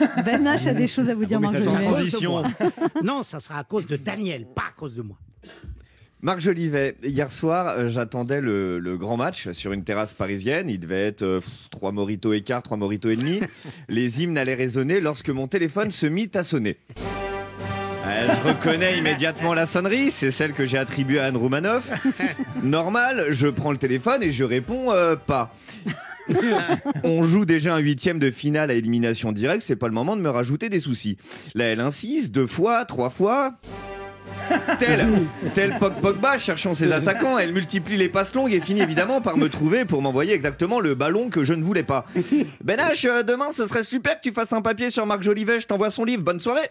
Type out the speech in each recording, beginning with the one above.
Ben H a des choses à vous dire, Ah mais Marc. Non, ça sera à cause de Daniel, pas à cause de moi. Marc Jolivet, hier soir, euh, j'attendais le, le grand match sur une terrasse parisienne. Il devait être euh, pff, trois moritos et quart, trois moritos et demi. Les hymnes allaient résonner lorsque mon téléphone se mit à sonner. Euh, je reconnais immédiatement la sonnerie, c'est celle que j'ai attribuée à Anne Roumanoff. Normal, je prends le téléphone et je réponds euh, pas. On joue déjà un huitième de finale à élimination directe, c'est pas le moment de me rajouter des soucis. Là, elle insiste deux fois, trois fois. Tel, tel Pog Pogba cherchant ses attaquants, elle multiplie les passes longues et finit évidemment par me trouver pour m'envoyer exactement le ballon que je ne voulais pas. Ben H, euh, demain ce serait super que tu fasses un papier sur Marc Jolivet, je t'envoie son livre, bonne soirée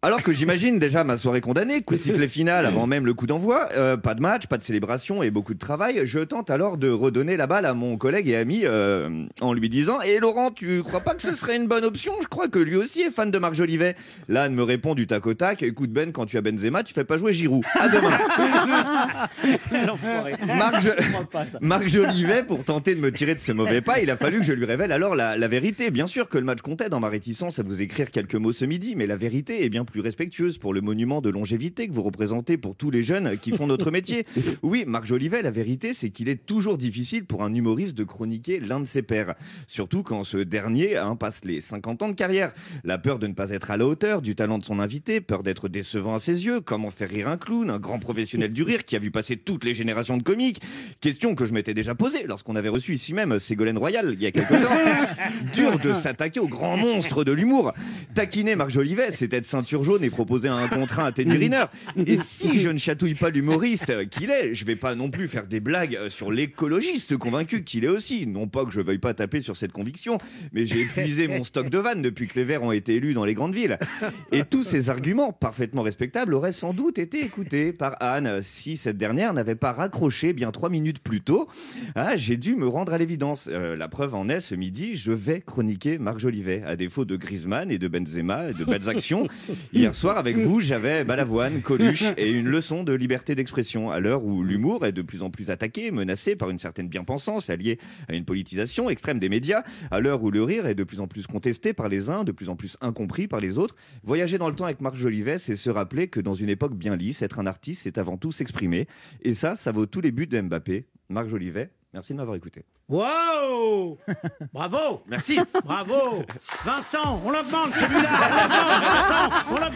alors que j'imagine déjà ma soirée condamnée, coup de sifflet final avant même le coup d'envoi, euh, pas de match, pas de célébration et beaucoup de travail, je tente alors de redonner la balle à mon collègue et ami euh, en lui disant Et Laurent, tu crois pas que ce serait une bonne option? Je crois que lui aussi est fan de Marc Jolivet. Là, Anne me répond du tac au tac Écoute Ben, quand tu as Benzema, tu fais pas jouer Giroud. À demain Marc, Jo- Marc Jolivet, pour tenter de me tirer de ce mauvais pas, il a fallu que je lui révèle alors la, la vérité. Bien sûr que le match comptait dans ma réticence à vous écrire quelques mots ce midi, mais la vérité est bien plus respectueuse pour le monument de longévité que vous représentez pour tous les jeunes qui font notre métier. Oui, Marc Jolivet, la vérité, c'est qu'il est toujours difficile pour un humoriste de chroniquer l'un de ses pairs. Surtout quand ce dernier hein, passe les 50 ans de carrière. La peur de ne pas être à la hauteur du talent de son invité, peur d'être décevant à ses yeux, comment faire rire un clown, un grand professionnel du rire qui a vu passer toutes les générations de comiques. Question que je m'étais déjà posée lorsqu'on avait reçu ici même Ségolène Royal il y a quelque temps. Dur de s'attaquer au grand monstre de l'humour. Taquiner Marc Jolivet, c'est être ceinture jaune et proposer un contrat à Teddy Riner. Et si je ne chatouille pas l'humoriste qu'il est, je vais pas non plus faire des blagues sur l'écologiste convaincu qu'il est aussi. Non pas que je veuille pas taper sur cette conviction, mais j'ai épuisé mon stock de vannes depuis que les Verts ont été élus dans les grandes villes. Et tous ces arguments parfaitement respectables auraient sans doute été écoutés par Anne si cette dernière n'avait pas raccroché bien trois minutes plus tôt. Ah, j'ai dû me rendre à l'évidence. Euh, la preuve en est, ce midi, je vais chroniquer Marc Jolivet. À défaut de Griezmann et de Benzema et de belles actions, hier soir avec vous, j'avais Balavoine, Coluche et une leçon de liberté d'expression. À l'heure où l'humour est de plus en plus attaqué, menacé par une certaine bien-pensance alliée à une politisation extrême des médias, à l'heure où le rire est de plus en plus contesté par les uns, de plus en plus incompris par les autres, voyager dans le temps avec Marc Jolivet, c'est se rappeler que dans une époque bien lisse, être un artiste, c'est avant tout s'exprimer. Et ça, ça vaut tous les buts de Mbappé. Marc Jolivet, merci de m'avoir écouté. Wow Bravo Merci. Bravo Vincent, on l'augmente celui-là On l'augmente, Vincent On l'augmente